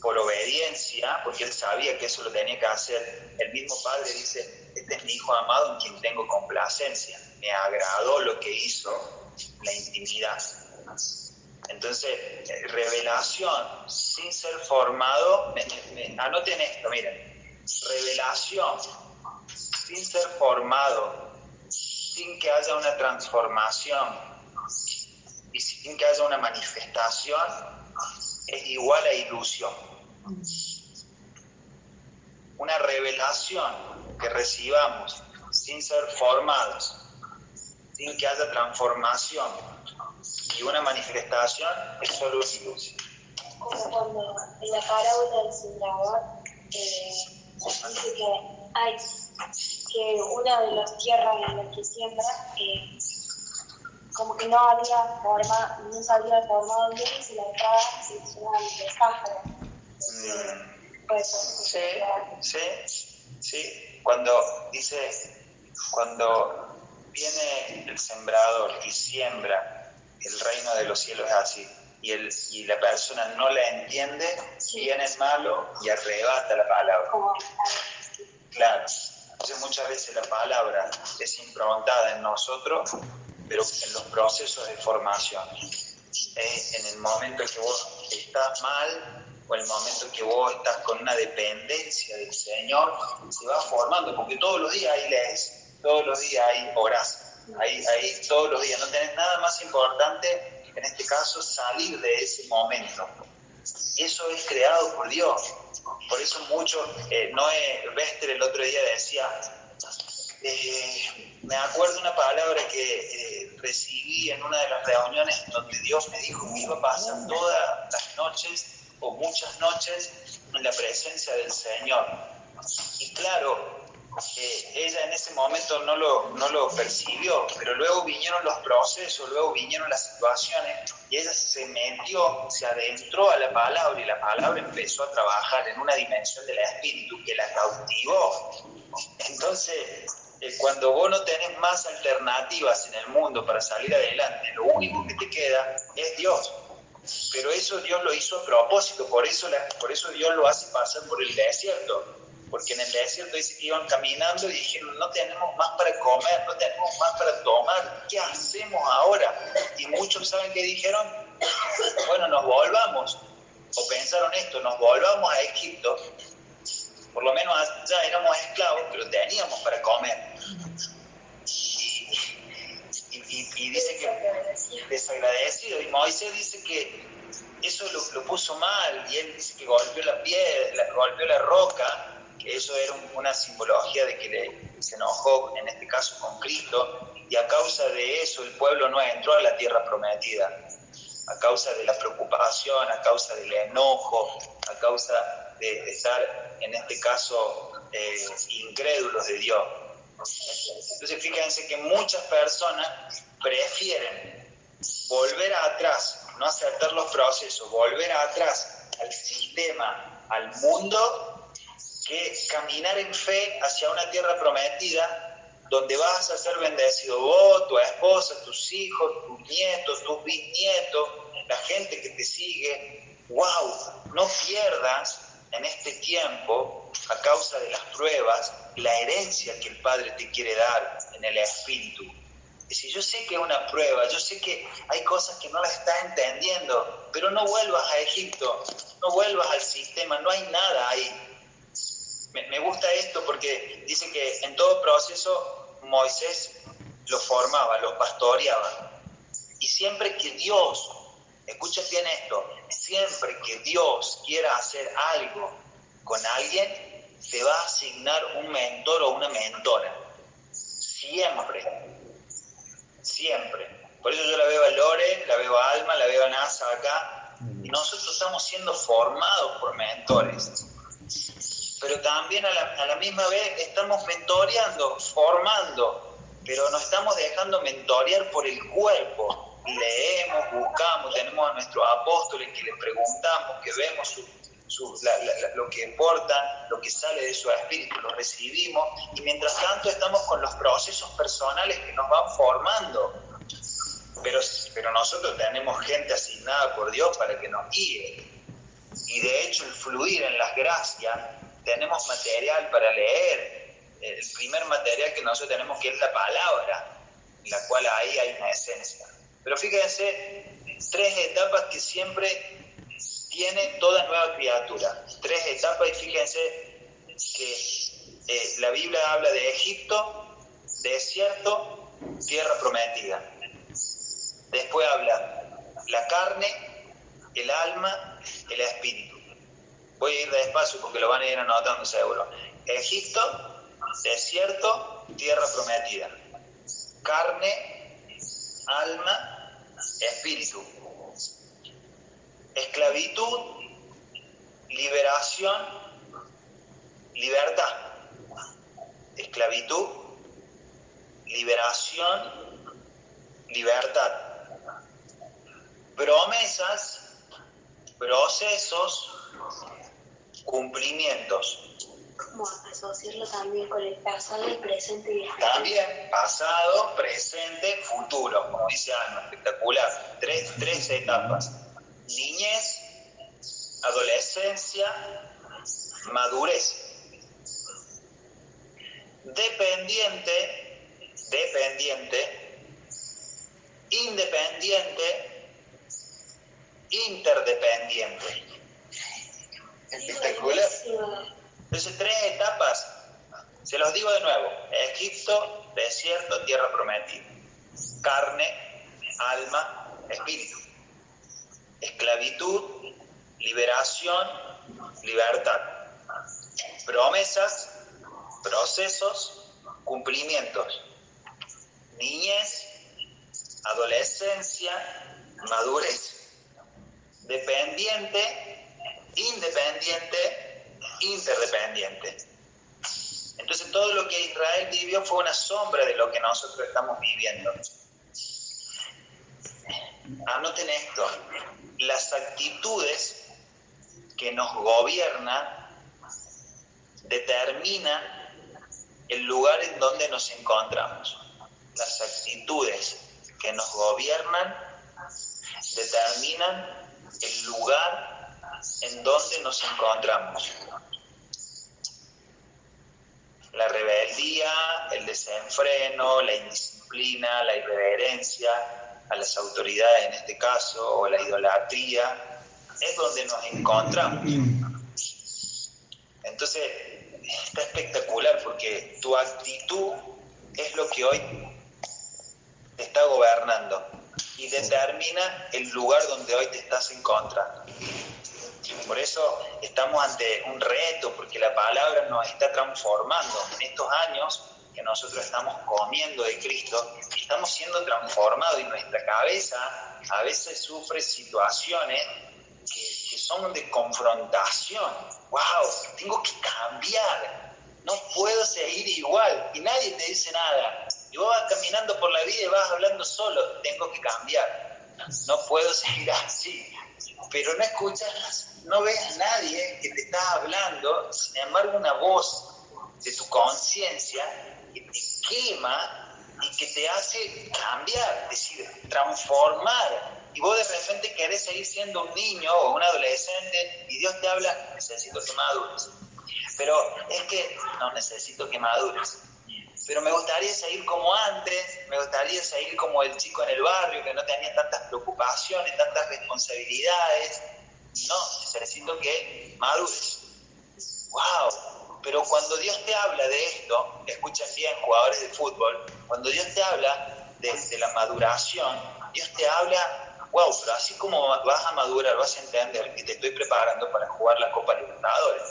por obediencia, porque él sabía que eso lo tenía que hacer, el mismo Padre dice, este es mi Hijo amado en quien tengo complacencia, me agradó lo que hizo, la intimidad. Entonces, eh, revelación sin ser formado, anoten esto, miren, revelación sin ser formado, sin que haya una transformación y sin que haya una manifestación, es igual a ilusión. Una revelación que recibamos sin ser formados, sin que haya transformación y una manifestación es solo una ilusión. Como cuando en la parábola del sembrador eh, dice que hay que una de las tierras en las que siembra eh, como que no había forma, no se había formado bien y se la entraba se hizo de pájaro. Sí, sí, sí. Cuando dice, cuando viene el sembrador y siembra, el reino de los cielos es así, y, el, y la persona no la entiende, viene malo y arrebata la palabra. Claro. Entonces muchas veces la palabra es improntada en nosotros pero en los procesos de formación. en el momento que vos estás mal o en el momento que vos estás con una dependencia del Señor, se va formando, porque todos los días ahí lees, todos los días hay oras, ahí, ahí todos los días. No tenés nada más importante, en este caso, salir de ese momento. Eso es creado por Dios. Por eso mucho, eh, Noé Bester el otro día decía, eh, me acuerdo una palabra que eh, recibí en una de las reuniones donde Dios me dijo que iba a pasar todas las noches o muchas noches en la presencia del Señor. Y claro, eh, ella en ese momento no lo, no lo percibió, pero luego vinieron los procesos, luego vinieron las situaciones y ella se metió, se adentró a la palabra y la palabra empezó a trabajar en una dimensión del espíritu que la cautivó. Entonces, cuando vos no tenés más alternativas en el mundo para salir adelante, lo único que te queda es Dios. Pero eso Dios lo hizo a propósito, por eso, por eso Dios lo hace pasar por el desierto. Porque en el desierto dice que iban caminando y dijeron, no tenemos más para comer, no tenemos más para tomar, ¿qué hacemos ahora? Y muchos saben que dijeron, bueno, nos volvamos. O pensaron esto, nos volvamos a Egipto por lo menos ya éramos esclavos, pero teníamos para comer. Y, dice que desagradecido, y Moisés dice que eso lo, puso mal, y él dice que golpeó la piedra, golpeó la roca, que eso era una simbología de que le, se enojó, en este caso con Cristo, y a causa de eso el pueblo no entró a la tierra prometida. a causa de la preocupación, a causa del enojo, a causa de estar, en este caso, eh, incrédulos de Dios. Entonces fíjense que muchas personas prefieren volver atrás, no aceptar los procesos, volver atrás al sistema, al mundo, que caminar en fe hacia una tierra prometida donde vas a ser bendecido vos, tu esposa, tus hijos, tus nietos, tus bisnietos, la gente que te sigue. ¡Wow! No pierdas en este tiempo, a causa de las pruebas, la herencia que el Padre te quiere dar en el Espíritu. Es decir, yo sé que es una prueba, yo sé que hay cosas que no las estás entendiendo, pero no vuelvas a Egipto, no vuelvas al sistema, no hay nada ahí. Me, me gusta esto porque dice que en todo proceso Moisés lo formaba, lo pastoreaba. Y siempre que Dios, escucha bien esto, siempre que Dios quiera hacer algo con alguien, te va a asignar un mentor o una mentora. Siempre. Siempre. Por eso yo la veo a Lore, la veo a Alma, la veo a Nasa acá. Y nosotros estamos siendo formados por mentores pero también a la, misma vez estamos mentoreando, formando, pero nos estamos dejando mentorear por el cuerpo. Leemos, buscamos, tenemos a nuestros apóstoles que les preguntamos, que vemos lo que importa, lo que sale de su espíritu, lo recibimos, y mientras tanto estamos con los procesos personales que nos van formando. Pero, pero nosotros tenemos gente asignada por Dios para que nos guíe. Y de hecho el fluir en las gracias tenemos material para leer. El primer material que nosotros tenemos que es la palabra, en la cual ahí hay una esencia. Pero fíjense, tres etapas que siempre tiene toda nueva criatura. Tres etapas y fíjense que eh, la Biblia habla de Egipto, desierto, tierra prometida. Después habla la carne, el alma, el espíritu. Voy a ir despacio porque lo van a ir anotando seguro. Egipto, desierto, tierra prometida. Carne, alma, espíritu. Esclavitud, liberación, libertad. Esclavitud, liberación, libertad. Promesas, procesos, cumplimientos. ¿Cómo asociarlo también con el pasado, el presente y el futuro? También, pasado, presente, futuro, como dice Ana, espectacular. Tres, tres etapas. Niñez, adolescencia, madurez. Dependiente, dependiente, independiente, interdependiente espectacular. Entonces, tres etapas. Se los digo de nuevo. Egipto, desierto, tierra prometida. Carne, alma, espíritu. Esclavitud, liberación, libertad. Promesas, procesos, cumplimientos. Niñez, adolescencia, madurez. Dependiente, independiente, interdependiente. Entonces todo lo que Israel vivió fue una sombra de lo que nosotros estamos viviendo. Anoten esto, las actitudes que nos gobiernan determinan el lugar en donde nos encontramos. Las actitudes que nos gobiernan determinan el lugar en dónde nos encontramos. La rebeldía, el desenfreno, la indisciplina, la irreverencia a las autoridades en este caso, o la idolatría, es donde nos encontramos. Entonces, está espectacular porque tu actitud es lo que hoy te está gobernando y determina el lugar donde hoy te estás encontrando. Por eso estamos ante un reto, porque la palabra nos está transformando. En estos años que nosotros estamos comiendo de Cristo, estamos siendo transformados y nuestra cabeza a veces sufre situaciones que, que son de confrontación. ¡Wow! Tengo que cambiar. No puedo seguir igual y nadie te dice nada. Y vos vas caminando por la vida y vas hablando solo. Tengo que cambiar. No puedo seguir así. Pero no escuchas, no ves a nadie que te está hablando. Sin embargo, una voz de tu conciencia que te quema y que te hace cambiar, es decir, transformar. Y vos de repente querés seguir siendo un niño o un adolescente y Dios te habla, necesito que madures. Pero es que no necesito que madures. Pero me gustaría seguir como antes, me gustaría seguir como el chico en el barrio que no tenía tantas preocupaciones, tantas responsabilidades. No, necesito que madures. ¡Wow! Pero cuando Dios te habla de esto, escuchen bien jugadores de fútbol, cuando Dios te habla de, la maduración, Dios te habla, wow, pero así como vas a madurar, vas a entender que te estoy preparando para jugar la Copa Libertadores,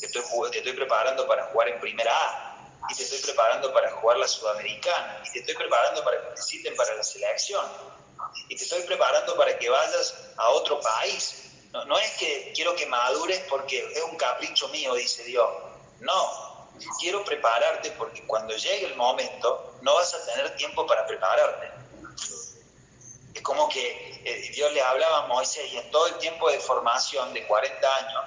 te estoy, te estoy preparando para jugar en Primera A, y te estoy preparando para jugar la Sudamericana, y te estoy preparando para que te citen para la selección, y te estoy preparando para que vayas a otro país. No, no es que quiero que madures porque es un capricho mío, dice Dios. No, quiero prepararte porque cuando llegue el momento no vas a tener tiempo para prepararte. Es como que eh, Dios le hablaba a Moisés y en todo el tiempo de formación de 40 años,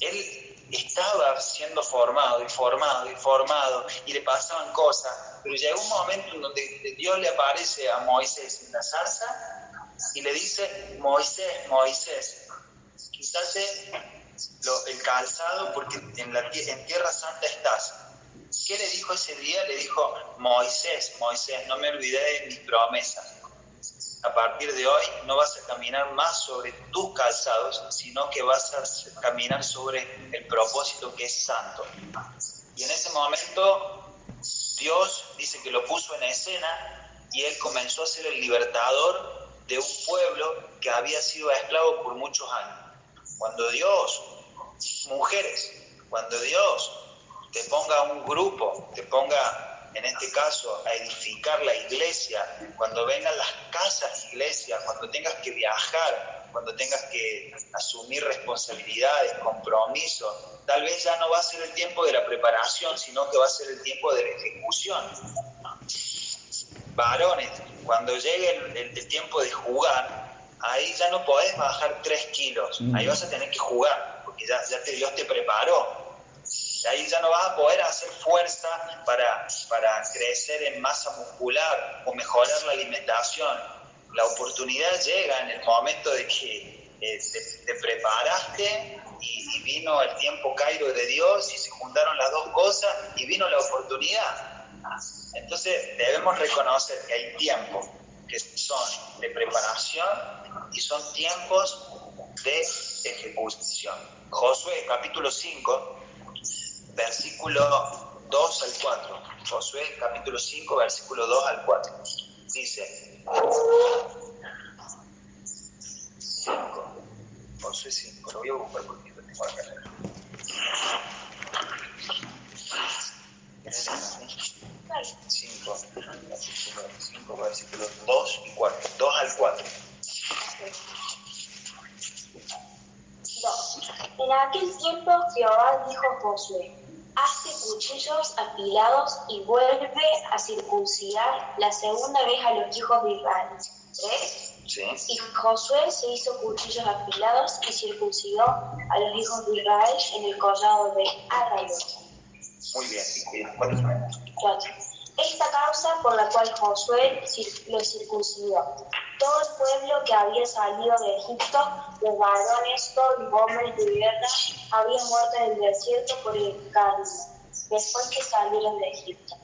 él estaba siendo formado y formado y formado y le pasaban cosas, pero llegó un momento en donde Dios le aparece a Moisés en la zarza y le dice, Moisés, Moisés, quizás el calzado porque en, la, Tierra Santa estás. ¿Qué le dijo ese día? Le dijo, Moisés, Moisés, no me olvidé de mis promesas. A partir de hoy no vas a caminar más sobre tus calzados, sino que vas a caminar sobre el propósito que es santo. Y en ese momento Dios dice que lo puso en escena y él comenzó a ser el libertador de un pueblo que había sido esclavo por muchos años. Cuando Dios, mujeres, cuando Dios te ponga un grupo, te ponga, en este caso, a edificar la iglesia, cuando vengan las casas iglesia, cuando tengas que viajar, cuando tengas que asumir responsabilidades, compromisos, tal vez ya no va a ser el tiempo de la preparación, sino que va a ser el tiempo de la ejecución. Varones, cuando llegue el, el tiempo de jugar, ahí ya no podés bajar 3 kilos, ahí vas a tener que jugar, porque ya, ya te, Dios te preparó. Ahí ya no vas a poder hacer fuerza para, para crecer en masa muscular o mejorar la alimentación. La oportunidad llega en el momento de que eh, te, preparaste y, y, vino el tiempo cairo de Dios y se juntaron las dos cosas y vino la oportunidad. Entonces debemos reconocer que hay tiempo que son de preparación y son tiempos de ejecución. Josué capítulo 5, versículo 2 al 4. Josué capítulo 5, versículo 2 al 4. Dice, 5, Josué 5, lo voy a buscar porque lo tengo acá. 5, 5 versículos 2 y 4, 2 al 4. En aquel tiempo Jehová dijo a Josué, hazte cuchillos apilados y vuelve a circuncidar la segunda vez a los hijos de Israel. ¿Ves? Sí. Y Josué se hizo cuchillos apilados y circuncidó a los hijos de Israel en el collado de Arrayot. Muy bien, ¿cuántos Cuatro. Esta causa por la cual Josué lo circuncidó. Todo el pueblo que había salido de Egipto, los varones, todos los hombres de guerra, habían muerto en el desierto por el camino, después que salieron de Egipto.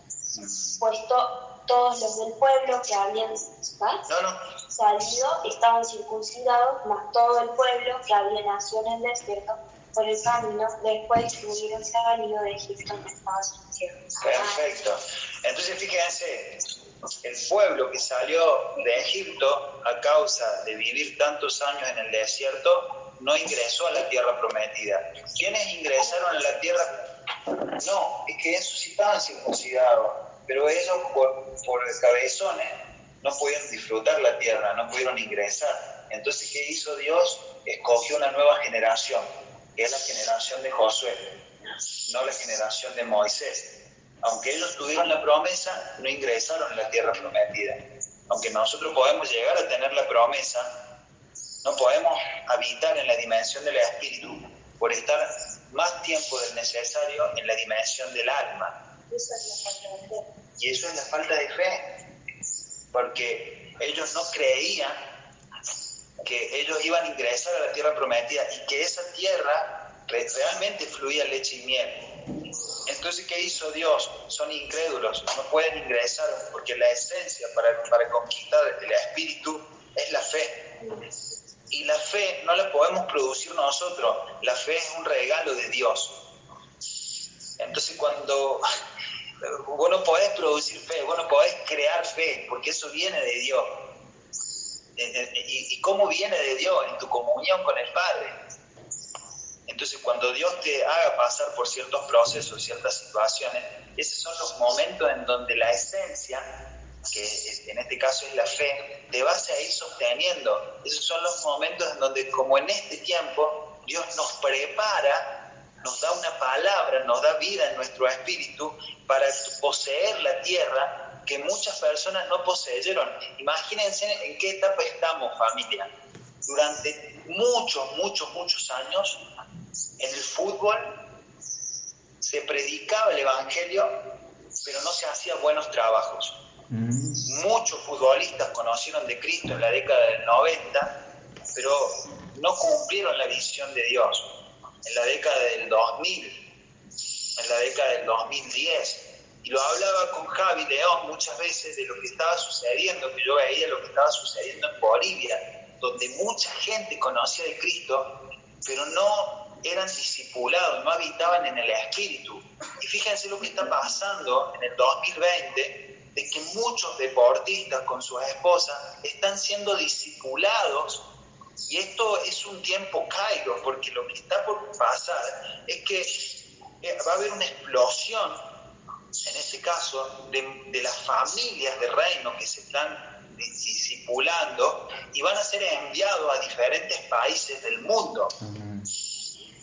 Puesto todos los del pueblo que habían salido estaban circuncidados, mas todo el pueblo que había nacido en el desierto por el camino después que hubieron salido de Egipto en Estados Perfecto. Entonces fíjense, el pueblo que salió de Egipto a causa de vivir tantos años en el desierto, no ingresó a la tierra prometida. ¿Quiénes ingresaron a la tierra? No, es que esos sí estaban circuncidados, pero ellos por, por cabezones no pudieron disfrutar la tierra, no pudieron ingresar. Entonces, ¿qué hizo Dios? Escogió una nueva generación, que es la generación de Josué, no la generación de Moisés. Aunque ellos tuvieron la promesa, no ingresaron a la tierra prometida. Aunque nosotros podemos llegar a tener la promesa, no podemos habitar en la dimensión del espíritu por estar más tiempo del necesario en la dimensión del alma. Y eso es la falta de fe, porque ellos no creían que ellos iban a ingresar a la tierra prometida y que esa tierra realmente fluía leche y miel. Entonces, ¿qué hizo Dios? Son incrédulos, no pueden ingresar porque la esencia para, para conquistar el espíritu es la fe. Y la fe no la podemos producir nosotros, la fe es un regalo de Dios. Entonces cuando vos no podés producir fe, vos no podés crear fe, porque eso viene de Dios. Eh, eh, ¿Y cómo viene de Dios? En tu comunión con el Padre. Entonces cuando Dios te haga pasar por ciertos procesos, ciertas situaciones, esos son los momentos en donde la esencia que en este caso es la fe, te vas a ir sosteniendo. Esos son los momentos en donde, como en este tiempo, Dios nos prepara, nos da una palabra, nos da vida en nuestro espíritu para poseer la tierra que muchas personas no poseyeron. Imagínense en qué etapa estamos, familia. Durante muchos, muchos, muchos años, en el fútbol se predicaba el Evangelio, pero no se hacían buenos trabajos Mm. Muchos futbolistas conocieron de Cristo en la década del 90, pero no cumplieron la visión de Dios. En la década del 2000, en la década del 2010. Y lo hablaba con Javi León muchas veces de lo que estaba sucediendo, que yo veía lo que estaba sucediendo en Bolivia, donde mucha gente conocía de Cristo, pero no eran discipulados, no habitaban en el Espíritu. Y fíjense lo que está pasando en el 2020 de que muchos deportistas con sus esposas están siendo discipulados y esto es un tiempo caído porque lo que está por pasar es que eh, va a haber una explosión, en este caso, de, las familias de reino que se están discipulando y van a ser enviados a diferentes países del mundo.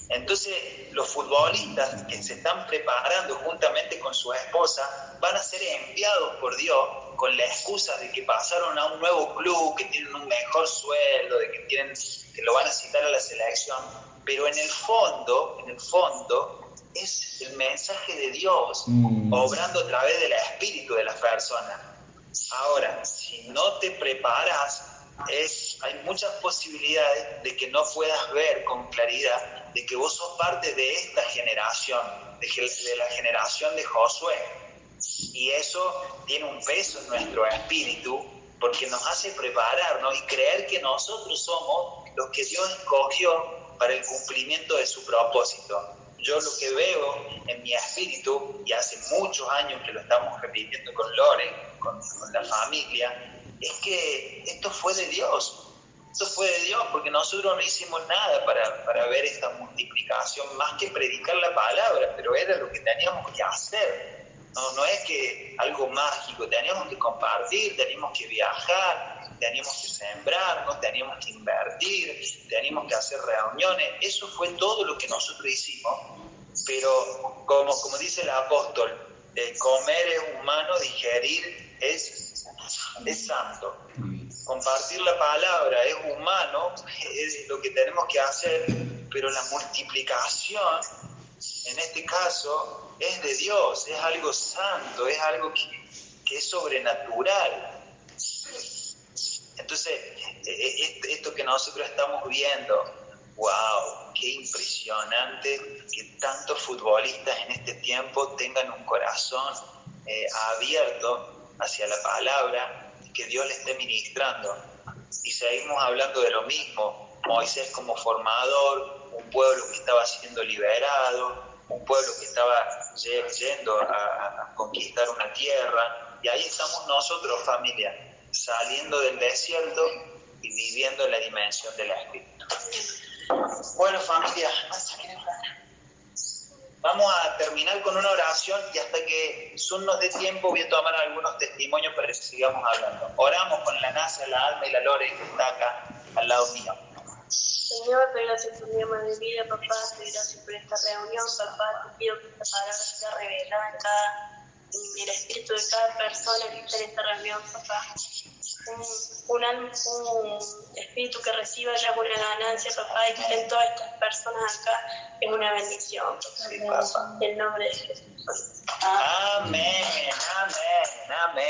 Entonces, los futbolistas que se están preparando juntamente con su esposa van a ser enviados por Dios con la excusa de que pasaron a un nuevo club, que tienen un mejor sueldo, de que, tienen, que lo van a citar a la selección. Pero en el fondo, en el fondo, es el mensaje de Dios mm. obrando a través del espíritu de las personas. Ahora, si no te preparas, es, hay muchas posibilidades de que no puedas ver con claridad de que vos sos parte de esta generación, de, la generación de Josué. Y eso tiene un peso en nuestro espíritu porque nos hace prepararnos y creer que nosotros somos los que Dios escogió para el cumplimiento de su propósito. Yo lo que veo en mi espíritu, y hace muchos años que lo estamos repitiendo con Lore, con, con la familia, es que esto fue de Dios. Esto fue de Dios, porque nosotros no hicimos nada para, para ver esta multiplicación, más que predicar la palabra, pero era lo que teníamos que hacer. No, no es que algo mágico, teníamos que compartir, teníamos que viajar, teníamos que sembrarnos, teníamos que invertir, teníamos que hacer reuniones. Eso fue todo lo que nosotros hicimos. Pero como, como dice el apóstol, comer es humano, digerir es, es santo compartir la palabra es humano, es lo que tenemos que hacer, pero la multiplicación, en este caso, es de Dios, es algo santo, es algo que, es sobrenatural. Entonces, e, e, esto que nosotros estamos viendo, wow, qué impresionante que tantos futbolistas en este tiempo tengan un corazón eh, abierto hacia la palabra, que Dios le esté ministrando. Y seguimos hablando de lo mismo, Moisés como formador, un pueblo que estaba siendo liberado, un pueblo que estaba yendo a, conquistar una tierra, y ahí estamos nosotros familia, saliendo del desierto y viviendo en la dimensión del Espíritu. Bueno, familia, vamos a terminar con una oración y hasta que Zoom nos dé tiempo voy a tomar algunos testimonios para que sigamos hablando. Oramos con la NASA, la Alma y la Lore que está acá al lado mío. Señor, te gracias por mi alma de vida, papá, te gracias por esta reunión, papá, te pido que esta palabra sea revelada en cada en el espíritu de cada persona que está en esta reunión, papá un, espíritu que reciba ya una ganancia, papá, y que estén todas estas personas acá, es una bendición, sí, papá, en el nombre de Jesús. Amén, amén. amén.